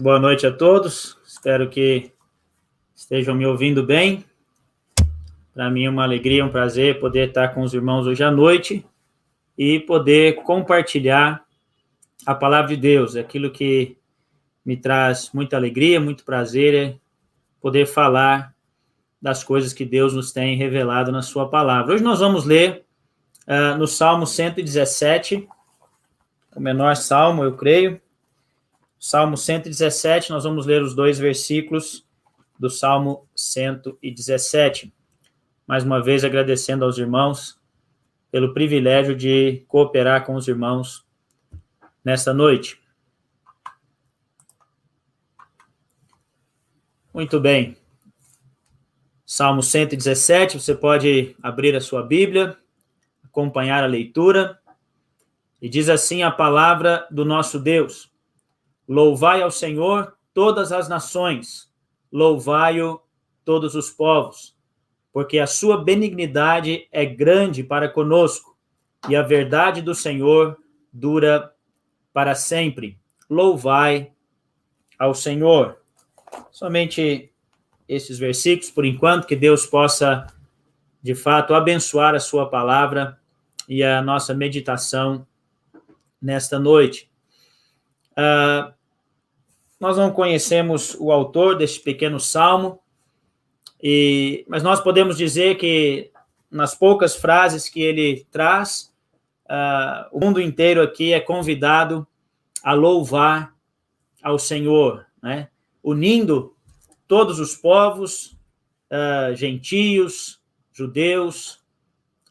Muito boa noite a todos. Espero que estejam me ouvindo bem. Para mim é uma alegria, um prazer poder estar com os irmãos hoje à noite e poder compartilhar a palavra de Deus. Aquilo que me traz muita alegria, muito prazer é poder falar das coisas que Deus nos tem revelado na sua palavra. Hoje nós vamos ler uh, no Salmo 117, o menor salmo, eu creio. Salmo 117, nós vamos ler os dois versículos do Salmo 117. Mais uma vez agradecendo aos irmãos pelo privilégio de cooperar com os irmãos nesta noite. Muito bem. Salmo 117, você pode abrir a sua Bíblia, acompanhar a leitura. E diz assim a palavra do nosso Deus: Louvai ao Senhor todas as nações, louvai-o todos os povos, porque a sua benignidade é grande para conosco, e a verdade do Senhor dura para sempre. Louvai ao Senhor. Somente esses versículos, por enquanto, que Deus possa, de fato, abençoar a sua palavra e a nossa meditação nesta noite. Uh, nós não conhecemos o autor deste pequeno salmo, e, mas nós podemos dizer que nas poucas frases que ele traz, uh, o mundo inteiro aqui é convidado a louvar ao Senhor, né? unindo todos os povos, uh, gentios, judeus,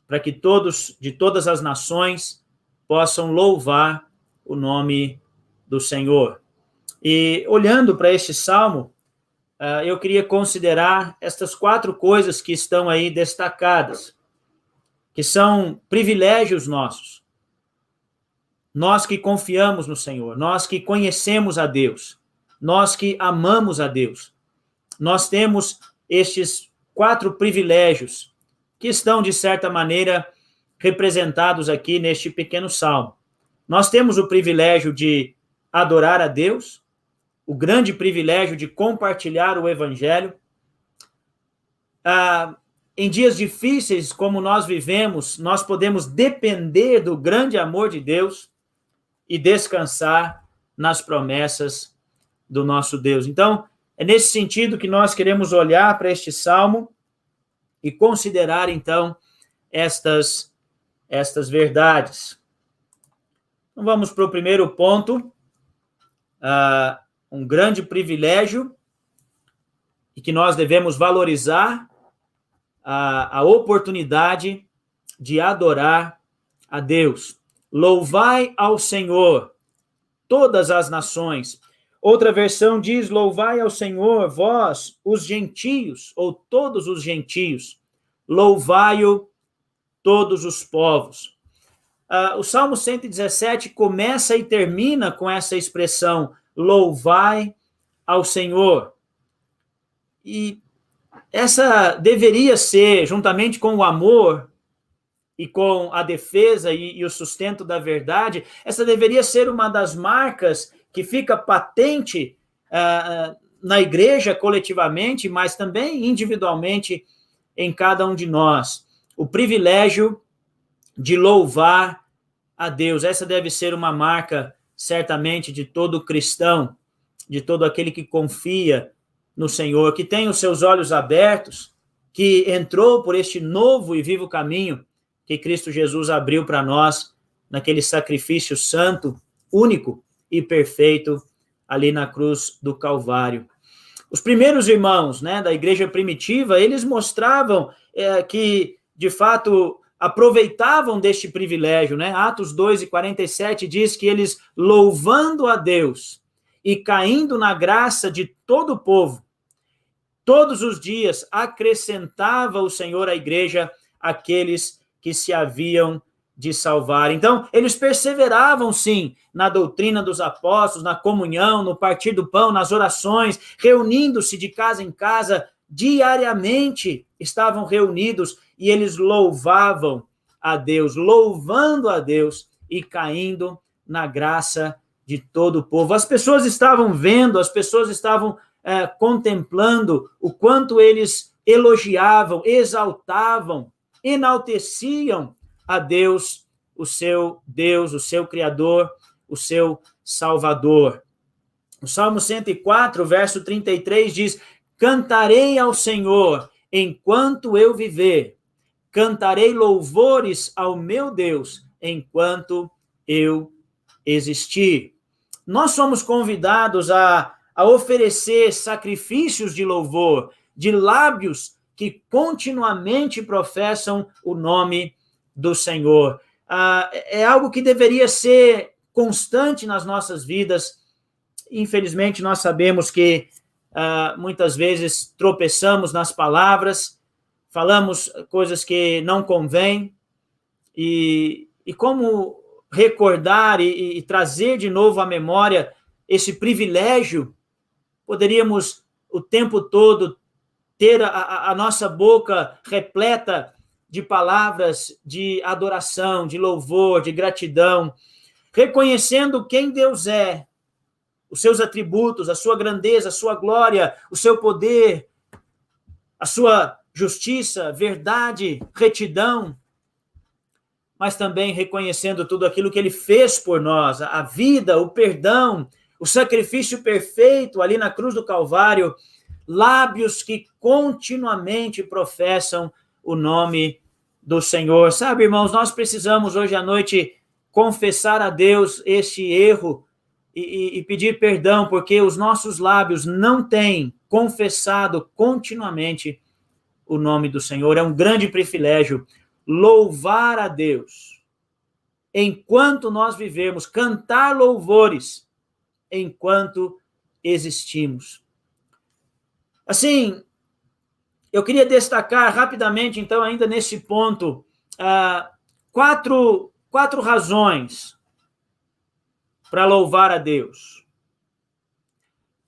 para que todos, de todas as nações, possam louvar o nome do Senhor. E olhando para este salmo, uh, eu queria considerar estas quatro coisas que estão aí destacadas, que são privilégios nossos. Nós que confiamos no Senhor, nós que conhecemos a Deus, nós que amamos a Deus, nós temos estes quatro privilégios que estão, de certa maneira, representados aqui neste pequeno salmo. Nós temos o privilégio de adorar a Deus, o grande privilégio de compartilhar o Evangelho. Ah, em dias difíceis como nós vivemos, nós podemos depender do grande amor de Deus e descansar nas promessas do nosso Deus. Então, é nesse sentido que nós queremos olhar para este salmo e considerar, então, estas, estas verdades. Então, vamos para o primeiro ponto. Uh, um grande privilégio e que nós devemos valorizar a, a oportunidade de adorar a Deus. Louvai ao Senhor, todas as nações. Outra versão diz: Louvai ao Senhor, vós, os gentios, ou todos os gentios. Louvai-o, todos os povos. Uh, o Salmo 117 começa e termina com essa expressão: louvai ao Senhor. E essa deveria ser, juntamente com o amor e com a defesa e, e, o sustento da verdade, essa deveria ser uma das marcas que fica patente uh, na igreja coletivamente, mas também individualmente em cada um de nós. O privilégio de louvar a Deus. Essa deve ser uma marca certamente de todo cristão, de todo aquele que confia no Senhor, que tem os seus olhos abertos, que entrou por este novo e vivo caminho que Cristo Jesus abriu para nós, naquele sacrifício santo, único e perfeito ali na cruz do Calvário. Os primeiros irmãos né, da igreja primitiva, eles mostravam é, que, de fato, aproveitavam deste privilégio, né? Atos 2 e 47 diz que eles louvando a Deus e caindo na graça de todo o povo, todos os dias acrescentava o Senhor à igreja aqueles que se haviam de salvar. Então, eles perseveravam sim na doutrina dos apóstolos, na comunhão, no partir do pão, nas orações, reunindo-se de casa em casa diariamente, estavam reunidos e eles louvavam a Deus, louvando a Deus e caindo na graça de todo o povo. As pessoas estavam vendo, as pessoas estavam é, contemplando o quanto eles elogiavam, exaltavam, enalteciam a Deus, o seu Deus, o seu Criador, o seu Salvador. O Salmo 104, verso 33 diz: Cantarei ao Senhor enquanto eu viver, cantarei louvores ao meu Deus enquanto eu existir. Nós somos convidados a, a oferecer sacrifícios de louvor, de lábios que continuamente professam o nome do Senhor. Ah, é algo que deveria ser constante nas nossas vidas. Infelizmente, nós sabemos que ah, muitas vezes tropeçamos nas palavras, falamos coisas que não convêm, e, e como recordar e, e trazer de novo à memória esse privilégio, poderíamos o tempo todo ter a, a, nossa boca repleta de palavras de adoração, de louvor, de gratidão, reconhecendo quem Deus é, os seus atributos, a sua grandeza, a sua glória, o seu poder, a sua justiça, verdade, retidão, mas também reconhecendo tudo aquilo que ele fez por nós, a vida, o perdão, o sacrifício perfeito ali na cruz do Calvário lábios que continuamente professam o nome do Senhor. Sabe, irmãos, nós precisamos hoje à noite confessar a Deus este erro e, e, pedir perdão, porque os nossos lábios não têm confessado continuamente o nome do Senhor. É um grande privilégio louvar a Deus enquanto nós vivemos, cantar louvores enquanto existimos. Assim, eu queria destacar rapidamente, então, ainda nesse ponto, uh, quatro, quatro razões para louvar a Deus.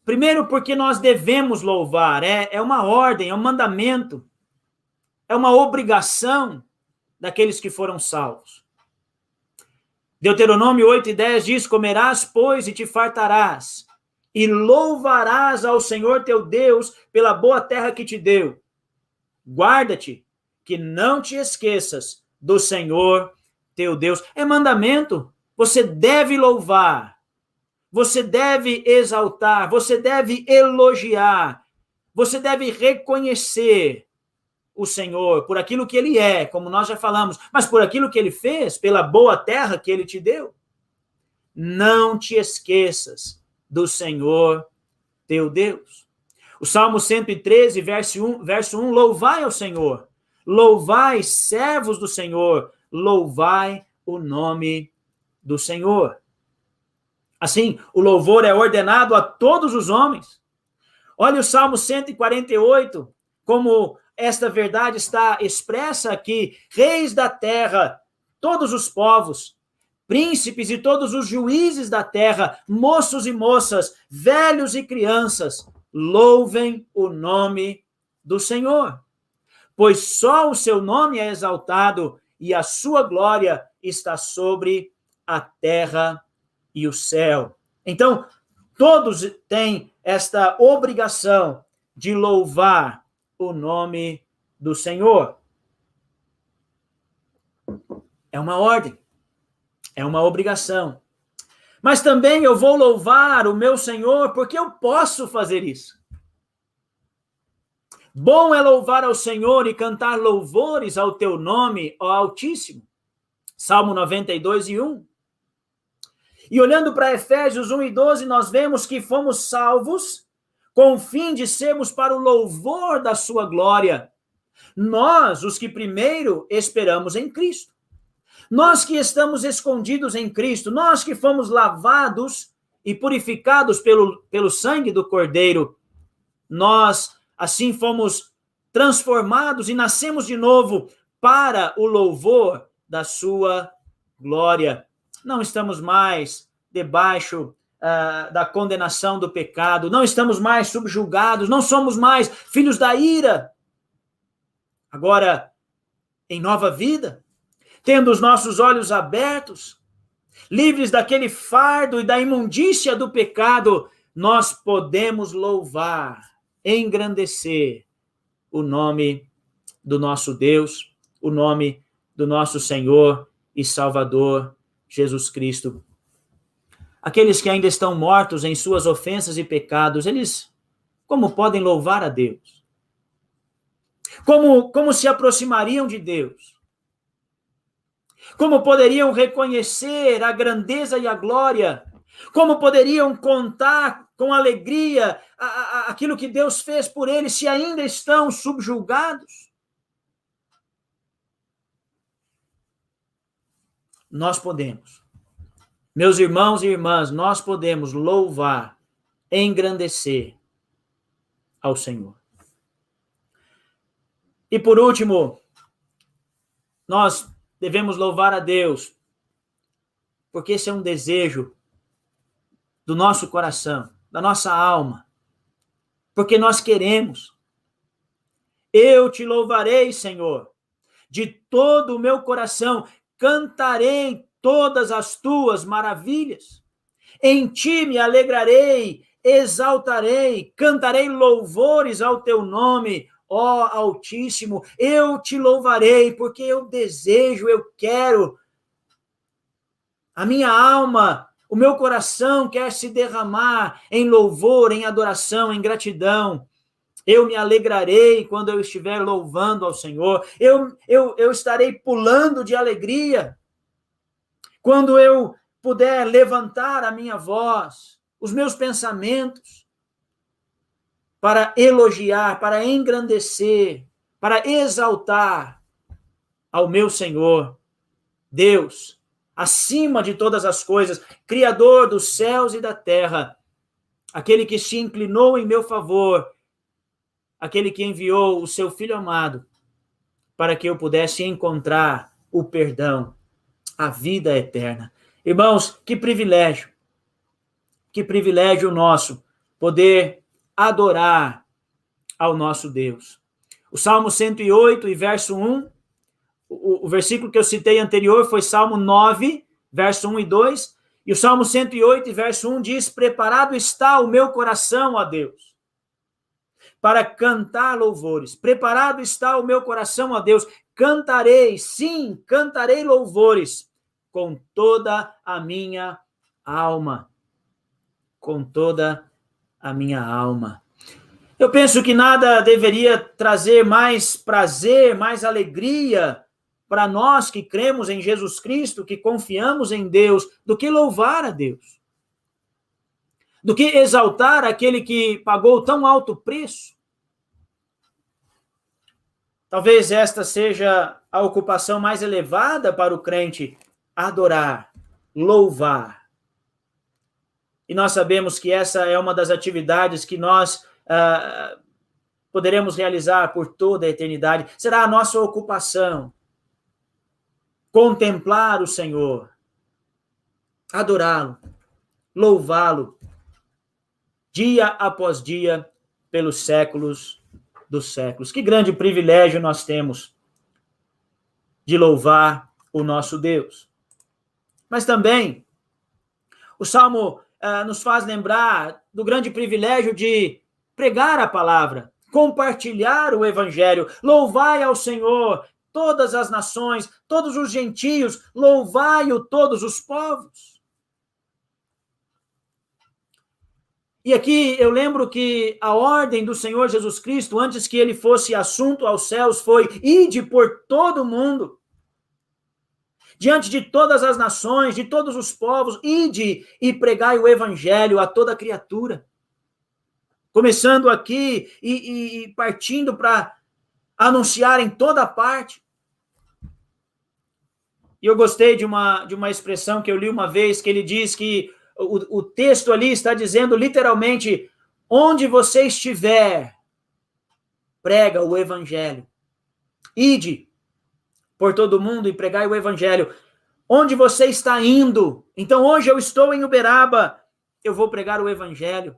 Primeiro, porque nós devemos louvar, é, é uma ordem, é um mandamento, é uma obrigação daqueles que foram salvos. Deuteronômio 8 e 10 diz: Comerás, pois, e te fartarás, e louvarás ao Senhor teu Deus pela boa terra que te deu. Guarda-te, que não te esqueças do Senhor teu Deus. É mandamento. Você deve louvar, você deve exaltar, você deve elogiar, você deve reconhecer o Senhor por aquilo que ele é, como nós já falamos, mas por aquilo que ele fez, pela boa terra que ele te deu. Não te esqueças do Senhor teu Deus. O Salmo 113, verso 1, verso 1 louvai ao Senhor, louvai servos do Senhor, louvai o nome do Senhor. Assim, o louvor é ordenado a todos os homens. Olha o Salmo 148, como esta verdade está expressa aqui: reis da terra, todos os povos, príncipes e todos os juízes da terra, moços e moças, velhos e crianças, louvem o nome do Senhor. Pois só o seu nome é exaltado e a sua glória está sobre a terra e o céu. Então, todos têm esta obrigação de louvar o nome do Senhor. É uma ordem. É uma obrigação. Mas também eu vou louvar o meu Senhor porque eu posso fazer isso. Bom é louvar ao Senhor e cantar louvores ao teu nome, ó Altíssimo. Salmo 92 e 1. E olhando para Efésios 1 e 12, nós vemos que fomos salvos com o fim de sermos para o louvor da sua glória. Nós, os que primeiro esperamos em Cristo. Nós que estamos escondidos em Cristo, nós que fomos lavados e purificados pelo, pelo sangue do Cordeiro, nós assim fomos transformados e nascemos de novo para o louvor da sua glória. Não estamos mais debaixo uh, da condenação do pecado, não estamos mais subjugados, não somos mais filhos da ira. Agora, em nova vida, tendo os nossos olhos abertos, livres daquele fardo e da imundícia do pecado, nós podemos louvar, engrandecer o nome do nosso Deus, o nome do nosso Senhor e Salvador Jesus Cristo. Aqueles que ainda estão mortos em suas ofensas e pecados, eles como podem louvar a Deus? Como, como se aproximariam de Deus? Como poderiam reconhecer a grandeza e a glória? Como poderiam contar com alegria a, a, aquilo que Deus fez por eles se ainda estão subjugados? Nós podemos. Meus irmãos e irmãs, nós podemos louvar, engrandecer ao Senhor. E por último, nós devemos louvar a Deus, porque esse é um desejo do nosso coração, da nossa alma, porque nós queremos. Eu te louvarei, Senhor, de todo o meu coração, cantarei todas as tuas maravilhas. Em ti me alegrarei, exaltarei, cantarei louvores ao teu nome, ó Altíssimo, eu te louvarei, porque eu desejo, eu quero. A minha alma, o meu coração quer se derramar em louvor, em adoração, em gratidão. Eu me alegrarei quando eu estiver louvando ao Senhor. Eu, eu, eu estarei pulando de alegria quando eu puder levantar a minha voz, os meus pensamentos para elogiar, para engrandecer, para exaltar ao meu Senhor, Deus, acima de todas as coisas, Criador dos céus e da terra, aquele que se inclinou em meu favor, aquele que enviou o seu Filho amado, para que eu pudesse encontrar o perdão, a vida eterna. Irmãos, que privilégio, que privilégio nosso poder adorar ao nosso Deus. O Salmo 108 e verso 1, o, o versículo que eu citei anterior foi Salmo 9, verso 1 e 2, e o Salmo 108 e verso 1 diz: Preparado está o meu coração a Deus, para cantar louvores. Preparado está o meu coração a Deus. Cantarei, sim, cantarei louvores com toda a minha alma. Com toda a minha alma. Eu penso que nada deveria trazer mais prazer, mais alegria para nós que cremos em Jesus Cristo, que confiamos em Deus, do que louvar a Deus. Do que exaltar aquele que pagou tão alto preço. Talvez esta seja a ocupação mais elevada para o crente: adorar, louvar e nós sabemos que essa é uma das atividades que nós uh, poderemos realizar por toda a eternidade. Será a nossa ocupação contemplar o Senhor, adorá-lo, louvá-lo, dia após dia, pelos séculos dos séculos. Que grande privilégio nós temos de louvar o nosso Deus. Mas também, o Salmo uh, nos faz lembrar do grande privilégio de pregar a palavra, compartilhar o evangelho. Louvai ao Senhor todas as nações, todos os gentios, louvai-o todos os povos. E aqui eu lembro que a ordem do Senhor Jesus Cristo, antes que ele fosse assunto aos céus, foi: ide por todo o mundo diante de todas as nações, de todos os povos, ide e pregai o evangelho a toda criatura. Começando aqui e, e, e partindo para anunciar em toda parte. E eu gostei de uma, de uma expressão que eu li uma vez, que ele diz que o, o texto ali está dizendo literalmente: onde você estiver, prega o evangelho. Ide, por todo mundo e pregai o evangelho. Onde você está indo? Então, hoje eu estou em Uberaba, eu vou pregar o evangelho.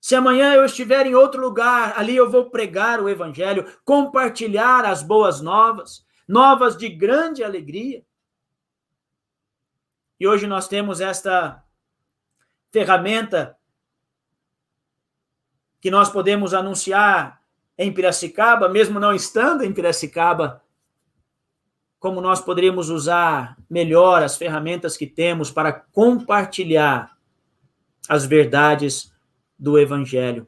Se amanhã eu estiver em outro lugar, ali eu vou pregar o evangelho, compartilhar as boas novas, novas de grande alegria. E hoje nós temos esta ferramenta que nós podemos anunciar em Piracicaba, mesmo não estando em Piracicaba, como nós poderíamos usar melhor as ferramentas que temos para compartilhar as verdades do Evangelho.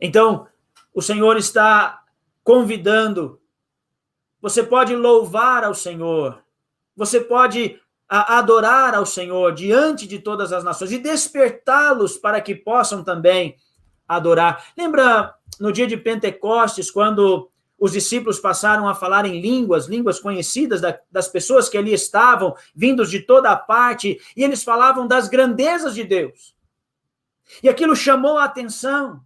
Então, o Senhor está convidando. Você pode louvar ao Senhor, você pode adorar ao Senhor diante de todas as nações e despertá-los para que possam também adorar. Lembra no dia de Pentecostes, quando os discípulos passaram a falar em línguas, línguas conhecidas da, das pessoas que ali estavam, vindos de toda a parte, e eles falavam das grandezas de Deus. E aquilo chamou a atenção.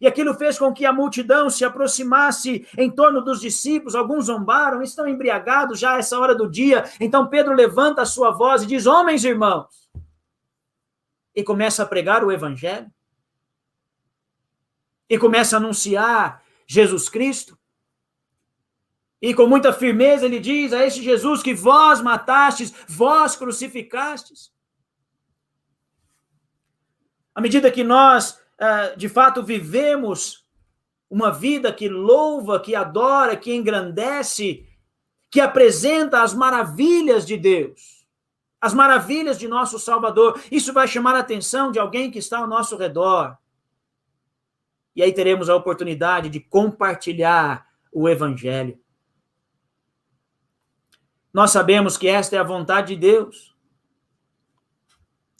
E aquilo fez com que a multidão se aproximasse em torno dos discípulos. Alguns zombaram, estão embriagados já a essa hora do dia. Então Pedro levanta a sua voz e diz: Homens irmãos. E começa a pregar o evangelho. E começa a anunciar Jesus Cristo. E com muita firmeza ele diz a este Jesus que vós matastes, vós crucificastes. À medida que nós, eh, de fato, vivemos uma vida que louva, que adora, que engrandece, que apresenta as maravilhas de Deus, as maravilhas de nosso Salvador, isso vai chamar a atenção de alguém que está ao nosso redor. E aí teremos a oportunidade de compartilhar o Evangelho. Nós sabemos que esta é a vontade de Deus.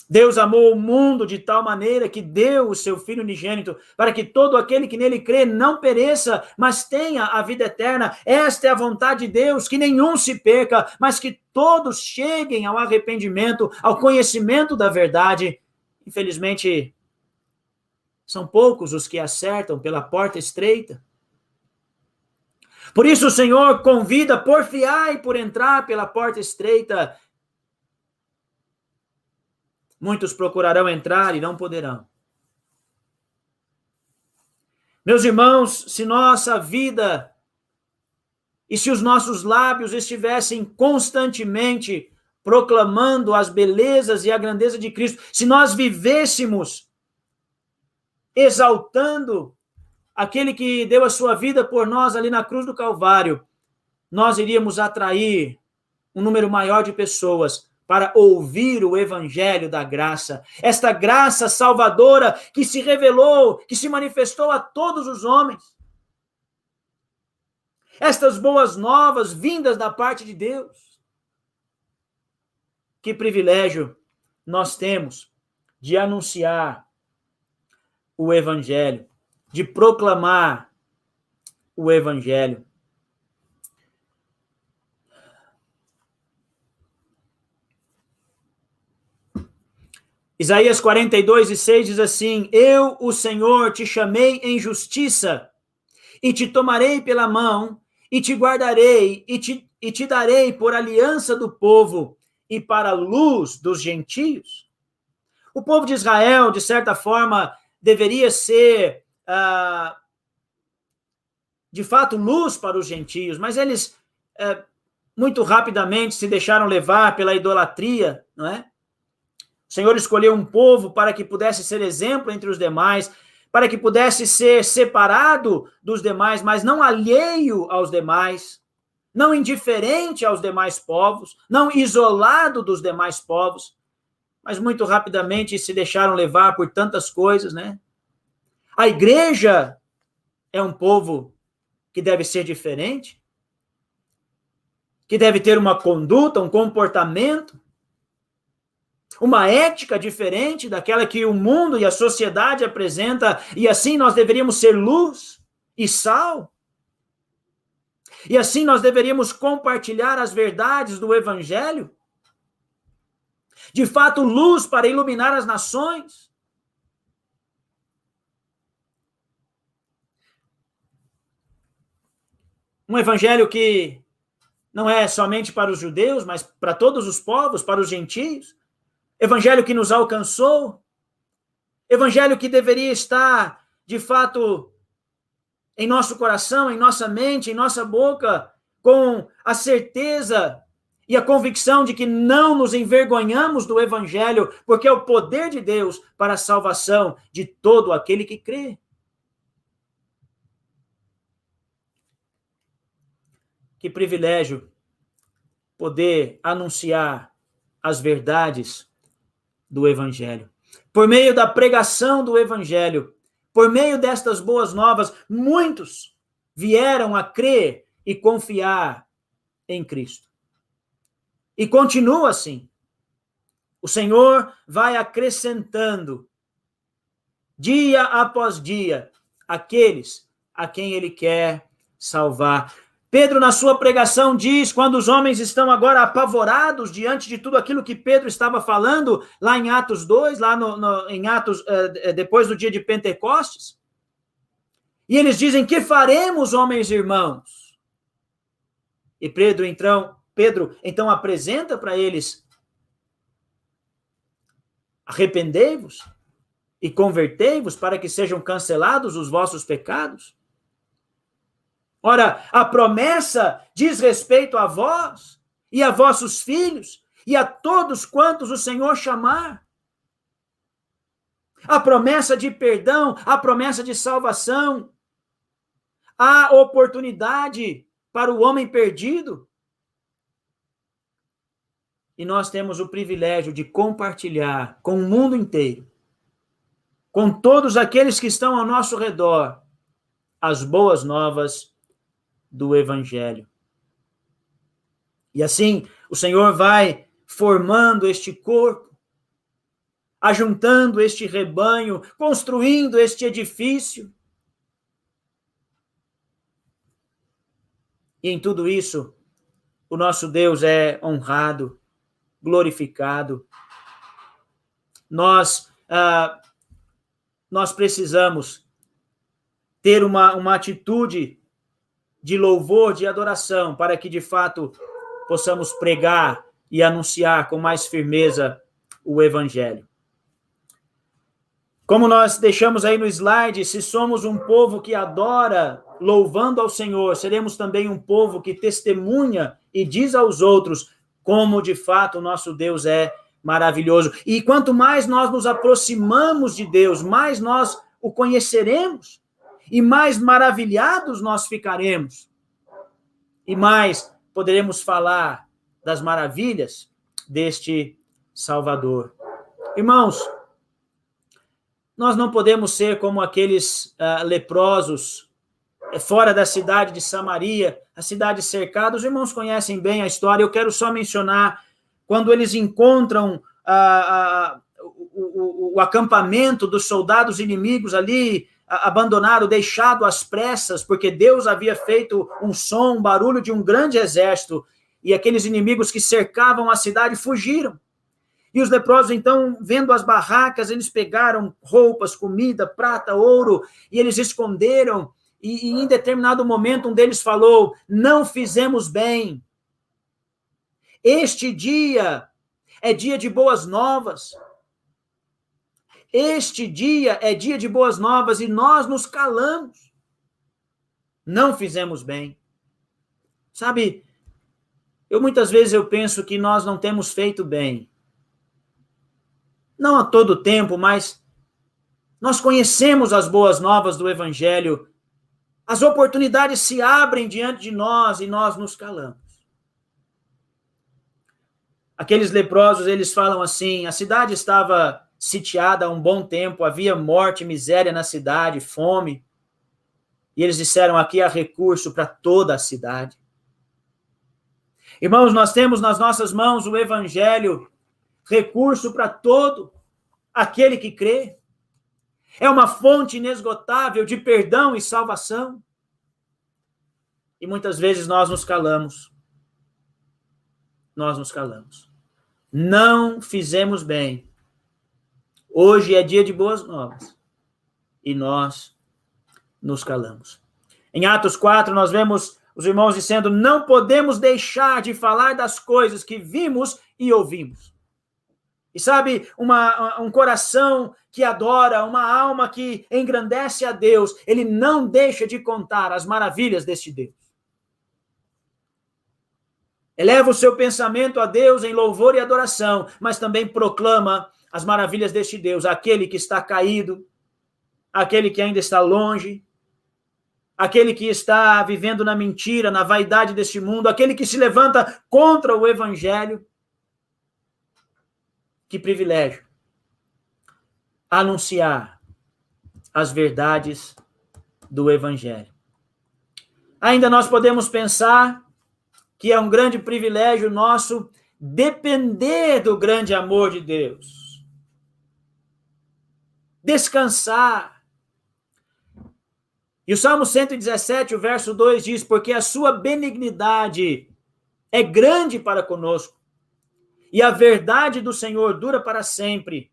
Deus amou o mundo de tal maneira que deu o seu Filho unigênito, para que todo aquele que nele crê não pereça, mas tenha a vida eterna. Esta é a vontade de Deus, que nenhum se perca, mas que todos cheguem ao arrependimento, ao conhecimento da verdade. Infelizmente, são poucos os que acertam pela porta estreita. Por isso o Senhor convida, porfiai por entrar pela porta estreita. Muitos procurarão entrar e não poderão. Meus irmãos, se nossa vida e se os nossos lábios estivessem constantemente proclamando as belezas e a grandeza de Cristo, se nós vivêssemos exaltando aquele que deu a sua vida por nós ali na cruz do Calvário, nós iríamos atrair um número maior de pessoas para ouvir o evangelho da graça, esta graça salvadora que se revelou, que se manifestou a todos os homens. Estas boas novas vindas da parte de Deus. Que privilégio nós temos de anunciar o evangelho de proclamar o evangelho. Isaías 42 e 6 diz assim: Eu, o Senhor, te chamei em justiça, e te tomarei pela mão, e te guardarei, e te, e te darei por aliança do povo, e para a luz dos gentios. O povo de Israel, de certa forma, deveria ser ah, de fato, luz para os gentios, mas eles eh, muito rapidamente se deixaram levar pela idolatria, não é? O Senhor escolheu um povo para que pudesse ser exemplo entre os demais, para que pudesse ser separado dos demais, mas não alheio aos demais, não indiferente aos demais povos, não isolado dos demais povos, mas muito rapidamente se deixaram levar por tantas coisas, né? A igreja é um povo que deve ser diferente, que deve ter uma conduta, um comportamento, uma ética diferente daquela que o mundo e a sociedade apresenta, e assim nós deveríamos ser luz e sal. E assim nós deveríamos compartilhar as verdades do evangelho. De fato, luz para iluminar as nações Um evangelho que não é somente para os judeus, mas para todos os povos, para os gentios. Evangelho que nos alcançou. Evangelho que deveria estar, de fato, em nosso coração, em nossa mente, em nossa boca, com a certeza e a convicção de que não nos envergonhamos do Evangelho, porque é o poder de Deus para a salvação de todo aquele que crê. Que privilégio poder anunciar as verdades do Evangelho. Por meio da pregação do Evangelho, por meio destas boas novas, muitos vieram a crer e confiar em Cristo. E continua assim. O Senhor vai acrescentando, dia após dia, aqueles a quem Ele quer salvar. Pedro, na sua pregação, diz: quando os homens estão agora apavorados diante de tudo aquilo que Pedro estava falando, lá em Atos 2, lá no, no, em Atos, uh, depois do dia de Pentecostes, e eles dizem: Que faremos, homens e irmãos? E Pedro, então, Pedro então apresenta para eles: arrependei-vos e convertei-vos para que sejam cancelados os vossos pecados. Ora, a promessa diz respeito a vós e a vossos filhos e a todos quantos o Senhor chamar. A promessa de perdão, a promessa de salvação, a oportunidade para o homem perdido. E nós temos o privilégio de compartilhar com o mundo inteiro, com todos aqueles que estão ao nosso redor, as boas novas do Evangelho. E assim, o Senhor vai formando este corpo, ajuntando este rebanho, construindo este edifício. E em tudo isso, o nosso Deus é honrado, glorificado. Nós, ah, nós precisamos ter uma, uma atitude de louvor, de adoração, para que de fato possamos pregar e anunciar com mais firmeza o Evangelho. Como nós deixamos aí no slide, se somos um povo que adora louvando ao Senhor, seremos também um povo que testemunha e diz aos outros como de fato o nosso Deus é maravilhoso. E quanto mais nós nos aproximamos de Deus, mais nós o conheceremos e mais maravilhados nós ficaremos. E mais poderemos falar das maravilhas deste Salvador. Irmãos, nós não podemos ser como aqueles uh, leprosos fora da cidade de Samaria, a cidade cercada. Os irmãos conhecem bem a história. Eu quero só mencionar quando eles encontram a, o, o, o, acampamento dos soldados inimigos ali, abandonado, deixado às pressas, porque Deus havia feito um som, um barulho de um grande exército, e aqueles inimigos que cercavam a cidade fugiram. E os leprosos, então, vendo as barracas, eles pegaram roupas, comida, prata, ouro, e eles esconderam e, e em determinado momento um deles falou: Não fizemos bem. Este dia é dia de boas novas. Este dia é dia de boas novas e nós nos calamos. Não fizemos bem. Sabe, eu muitas vezes eu penso que nós não temos feito bem. Não a todo tempo, mas nós conhecemos as boas novas do evangelho as oportunidades se abrem diante de nós e nós nos calamos. Aqueles leprosos, eles falam assim: a cidade estava sitiada há um bom tempo, havia morte, miséria na cidade, fome. E eles disseram: aqui há recurso para toda a cidade. Irmãos, nós temos nas nossas mãos o evangelho, recurso para todo aquele que crê é uma fonte inesgotável de perdão e salvação. E muitas vezes nós nos calamos. Nós nos calamos. Não fizemos bem. Hoje é dia de boas novas. E nós nos calamos. Em Atos 4, nós vemos os irmãos dizendo: não podemos deixar de falar das coisas que vimos e ouvimos. E sabe, uma, um coração que adora, uma alma que engrandece a Deus, ele não deixa de contar as maravilhas deste Deus. eleva o seu pensamento a Deus em louvor e adoração, mas também proclama as maravilhas deste Deus, aquele que está caído, aquele que ainda está longe, aquele que está vivendo na mentira, na vaidade deste mundo, aquele que se levanta contra o evangelho. Que privilégio anunciar as verdades do evangelho. Ainda nós podemos pensar que é um grande privilégio nosso depender do grande amor de Deus. Descansar. E o Salmo 117, o verso 2 diz: Porque a sua benignidade é grande para conosco, e a verdade do Senhor dura para sempre.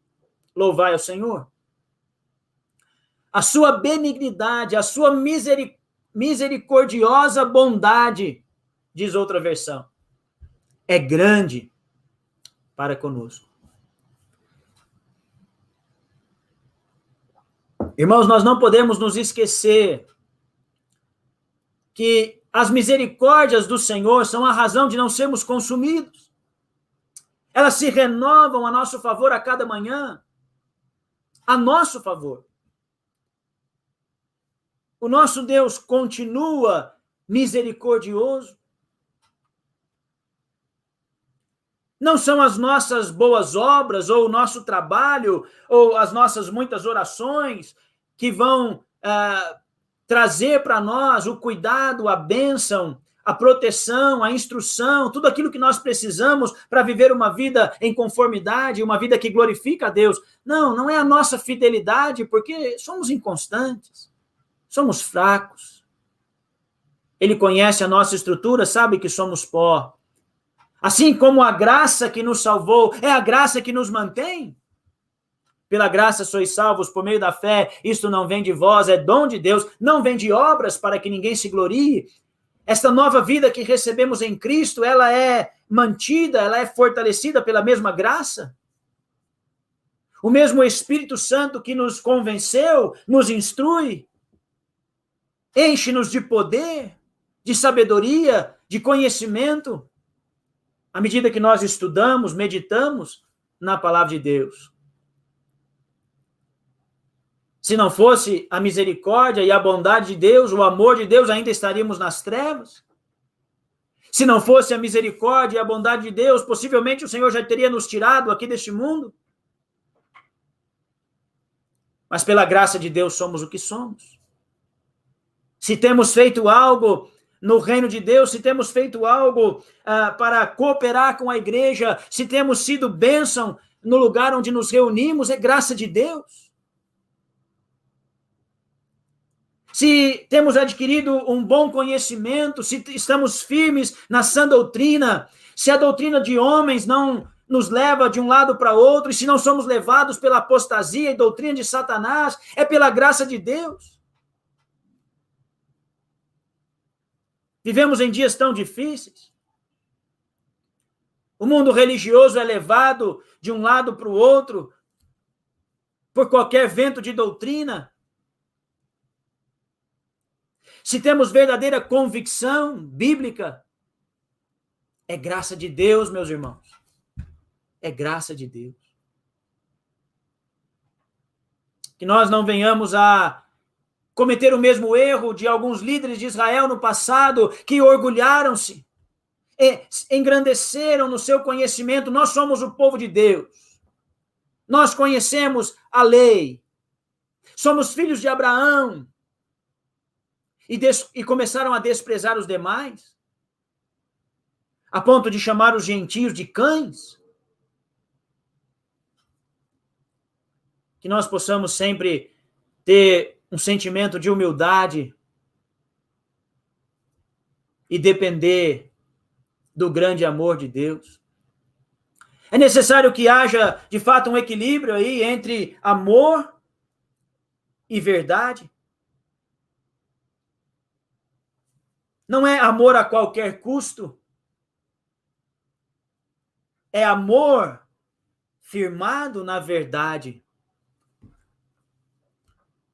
Louvai ao Senhor. A sua benignidade, a sua misericordiosa bondade diz outra versão, é grande para conosco. Irmãos, nós não podemos nos esquecer que as misericórdias do Senhor são a razão de não sermos consumidos. Elas se renovam a nosso favor a cada manhã, a nosso favor. O nosso Deus continua misericordioso. Não são as nossas boas obras, ou o nosso trabalho, ou as nossas muitas orações que vão ah, trazer para nós o cuidado, a bênção, a proteção, a instrução, tudo aquilo que nós precisamos para viver uma vida em conformidade, uma vida que glorifica a Deus. Não, não é a nossa fidelidade, porque somos inconstantes, somos fracos. Ele conhece a nossa estrutura, sabe que somos pó. Assim como a graça que nos salvou é a graça que nos mantém. Pela graça sois salvos por meio da fé. Isto não vem de vós, é dom de Deus. Não vem de obras para que ninguém se glorie. Esta nova vida que recebemos em Cristo, ela é mantida, ela é fortalecida pela mesma graça. O mesmo Espírito Santo que nos convenceu, nos instrui, enche-nos de poder, de sabedoria, de conhecimento à medida que nós estudamos, meditamos na palavra de Deus. Se não fosse a misericórdia e a bondade de Deus, o amor de Deus, ainda estaríamos nas trevas. Se não fosse a misericórdia e a bondade de Deus, possivelmente o Senhor já teria nos tirado aqui deste mundo. Mas pela graça de Deus somos o que somos. Se temos feito algo no reino de Deus, se temos feito algo ah, para cooperar com a igreja, se temos sido bênção no lugar onde nos reunimos, é graça de Deus. Se temos adquirido um bom conhecimento, se estamos firmes na sã doutrina, se a doutrina de homens não nos leva de um lado para outro, e se não somos levados pela apostasia e doutrina de Satanás, é pela graça de Deus. Vivemos em dias tão difíceis. O mundo religioso é levado de um lado para o outro por qualquer vento de doutrina. Se temos verdadeira convicção bíblica, é graça de Deus, meus irmãos. É graça de Deus. Que nós não venhamos a cometer o mesmo erro de alguns líderes de Israel no passado, que orgulharam-se, engrandeceram no seu conhecimento. Nós somos o povo de Deus. Nós conhecemos a lei. Somos filhos de Abraão. E, des, e começaram a desprezar os demais, a ponto de chamar os gentios de cães. Que nós possamos sempre ter um sentimento de humildade e depender do grande amor de Deus. É necessário que haja, de fato, um equilíbrio aí entre amor e verdade. Não é amor a qualquer custo. É amor firmado na verdade.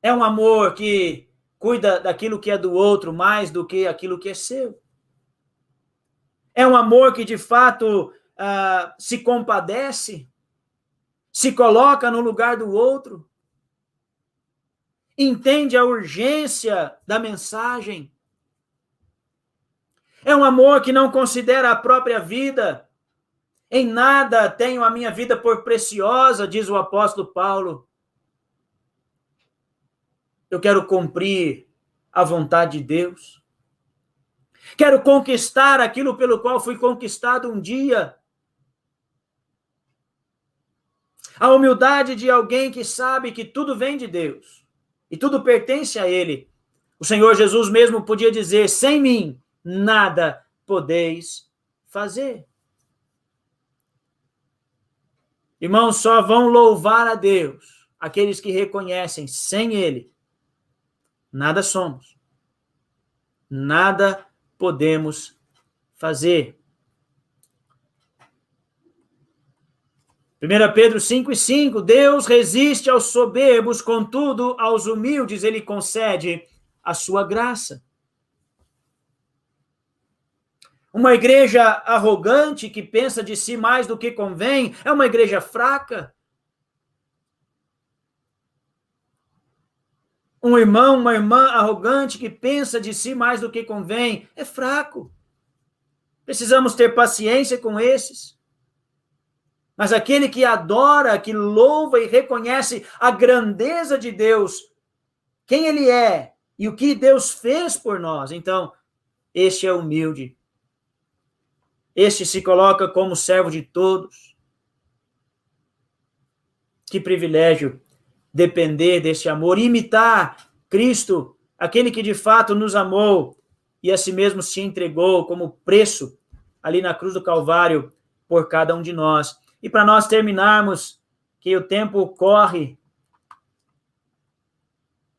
É um amor que cuida daquilo que é do outro mais do que aquilo que é seu. É um amor que de fato uh, se compadece, se coloca no lugar do outro, entende a urgência da mensagem. É um amor que não considera a própria vida. Em nada tenho a minha vida por preciosa, diz o apóstolo Paulo. Eu quero cumprir a vontade de Deus. Quero conquistar aquilo pelo qual fui conquistado um dia. A humildade de alguém que sabe que tudo vem de Deus e tudo pertence a Ele. O Senhor Jesus mesmo podia dizer: sem mim, nada podeis fazer. Irmãos, só vão louvar a Deus aqueles que reconhecem sem Ele, nada somos, nada podemos fazer. 1 Pedro 5 e 5, Deus resiste aos soberbos, contudo, aos humildes ele concede a sua graça. Uma igreja arrogante que pensa de si mais do que convém é uma igreja fraca. Um irmão, uma irmã arrogante que pensa de si mais do que convém é fraco. Precisamos ter paciência com esses. Mas aquele que adora, que louva e reconhece a grandeza de Deus, quem ele é e o que Deus fez por nós, então, este é humilde. Este se coloca como servo de todos. Que privilégio depender deste amor, imitar Cristo, aquele que de fato nos amou e a si mesmo se entregou como preço ali na cruz do Calvário por cada um de nós. E para nós terminarmos, que o tempo corre,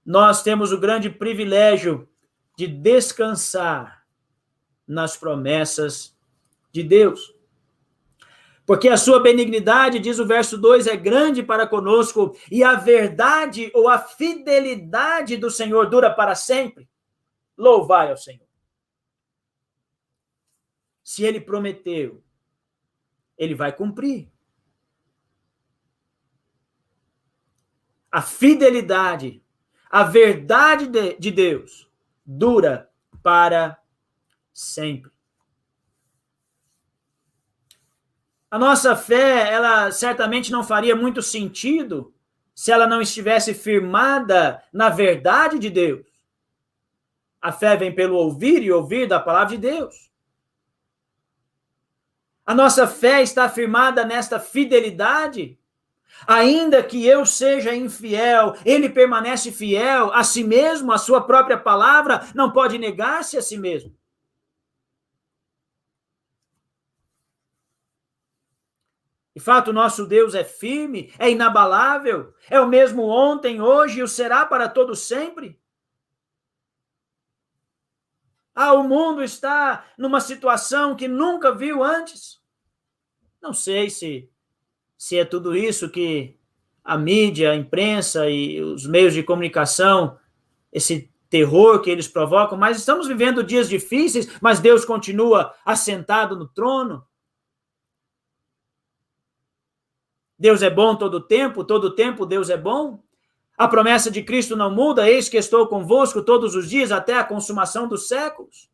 nós temos o grande privilégio de descansar nas promessas de Deus. Porque a sua benignidade, diz o verso 2, é grande para conosco, e a verdade ou a fidelidade do Senhor dura para sempre. Louvai ao Senhor. Se ele prometeu, ele vai cumprir. A fidelidade, a verdade de, de Deus dura para sempre. A nossa fé, ela certamente não faria muito sentido se ela não estivesse firmada na verdade de Deus. A fé vem pelo ouvir e ouvir da palavra de Deus. A nossa fé está firmada nesta fidelidade Ainda que eu seja infiel, ele permanece fiel a si mesmo, a sua própria palavra, não pode negar-se a si mesmo. De fato, nosso Deus é firme, é inabalável, é o mesmo ontem, hoje e o será para todo sempre. Ah, o mundo está numa situação que nunca viu antes. Não sei se se é tudo isso que a mídia, a imprensa e os meios de comunicação, esse terror que eles provocam, mas estamos vivendo dias difíceis, mas Deus continua assentado no trono. Deus é bom todo o tempo, todo o tempo Deus é bom. A promessa de Cristo não muda, eis que estou convosco todos os dias até a consumação dos séculos.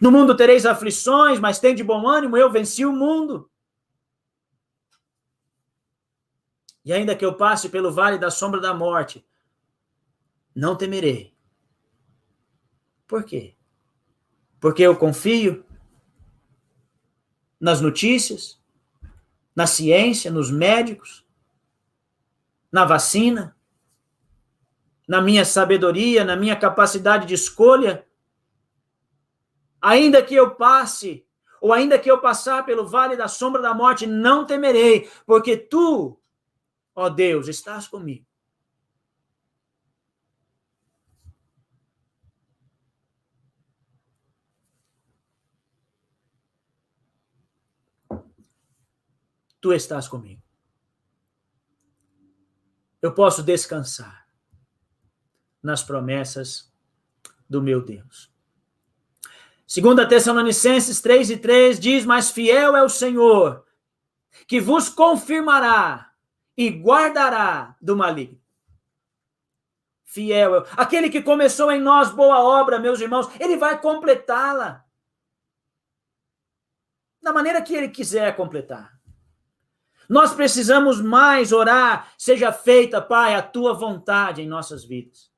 No mundo tereis aflições, mas tem de bom ânimo, eu venci o mundo. E ainda que eu passe pelo vale da sombra da morte, não temerei. Por quê? Porque eu confio nas notícias, na ciência, nos médicos, na vacina, na minha sabedoria, na minha capacidade de escolha. Ainda que eu passe, ou ainda que eu passar pelo vale da sombra da morte, não temerei, porque tu Ó Deus, estás comigo. Tu estás comigo. Eu posso descansar nas promessas do meu Deus. Segunda Tessalonicenses 3 e 3 diz, mas fiel é o Senhor, que vos confirmará e guardará do maligno. Fiel, aquele que começou em nós boa obra, meus irmãos, ele vai completá-la. Da maneira que ele quiser completar. Nós precisamos mais orar, seja feita, Pai, a tua vontade em nossas vidas.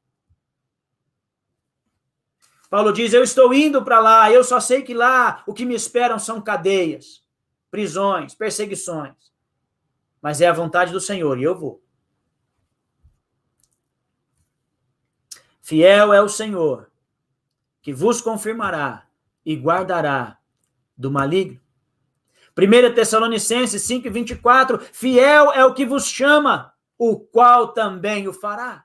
Paulo diz: Eu estou indo para lá, eu só sei que lá o que me esperam são cadeias, prisões, perseguições. Mas é a vontade do Senhor e eu vou. Fiel é o Senhor, que vos confirmará e guardará do maligno. 1 Tessalonicenses 5, 24, fiel é o que vos chama, o qual também o fará.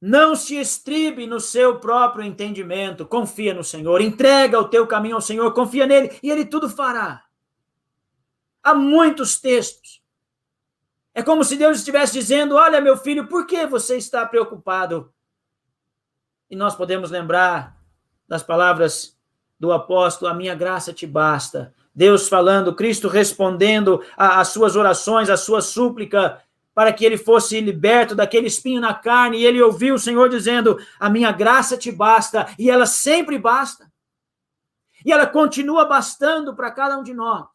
Não se estribe no seu próprio entendimento, confia no Senhor, entrega o teu caminho ao Senhor, confia nele e ele tudo fará. Há muitos textos. É como se Deus estivesse dizendo: Olha, meu filho, por que você está preocupado? E nós podemos lembrar das palavras do apóstolo: A minha graça te basta. Deus falando, Cristo respondendo às suas orações, à sua súplica, para que ele fosse liberto daquele espinho na carne, e ele ouviu o Senhor dizendo: A minha graça te basta, e ela sempre basta. E ela continua bastando para cada um de nós.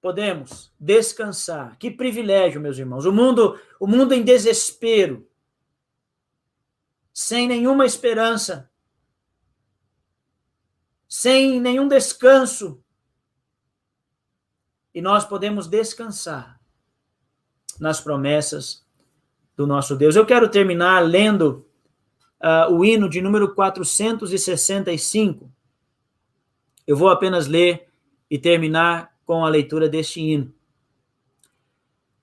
Podemos descansar. Que privilégio, meus irmãos. O mundo, o mundo em desespero, sem nenhuma esperança, sem nenhum descanso, e nós podemos descansar nas promessas do nosso Deus. Eu quero terminar lendo uh, o hino de número 465. Eu vou apenas ler e terminar com a leitura deste hino.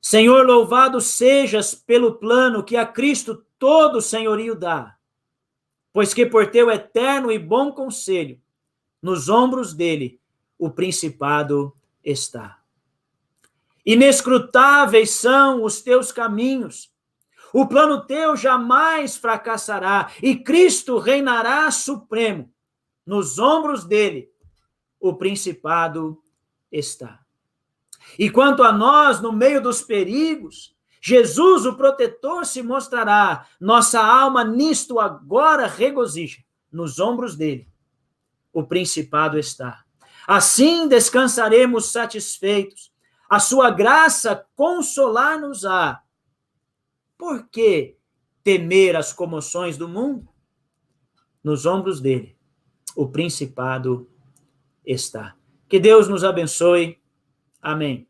Senhor, louvado sejas pelo plano que a Cristo todo senhorio dá, pois que por teu eterno e bom conselho, nos ombros dele o principado está. Inescrutáveis são os teus caminhos. O plano teu jamais fracassará e Cristo reinará supremo. Nos ombros dele o principado está. E quanto a nós, no meio dos perigos, Jesus, o protetor, se mostrará. Nossa alma nisto agora regozija. Nos ombros dele o principado está. Assim descansaremos satisfeitos a sua graça consolar-nos-á. Por que temer as comoções do mundo? Nos ombros dele, o principado está. Que Deus nos abençoe. Amém.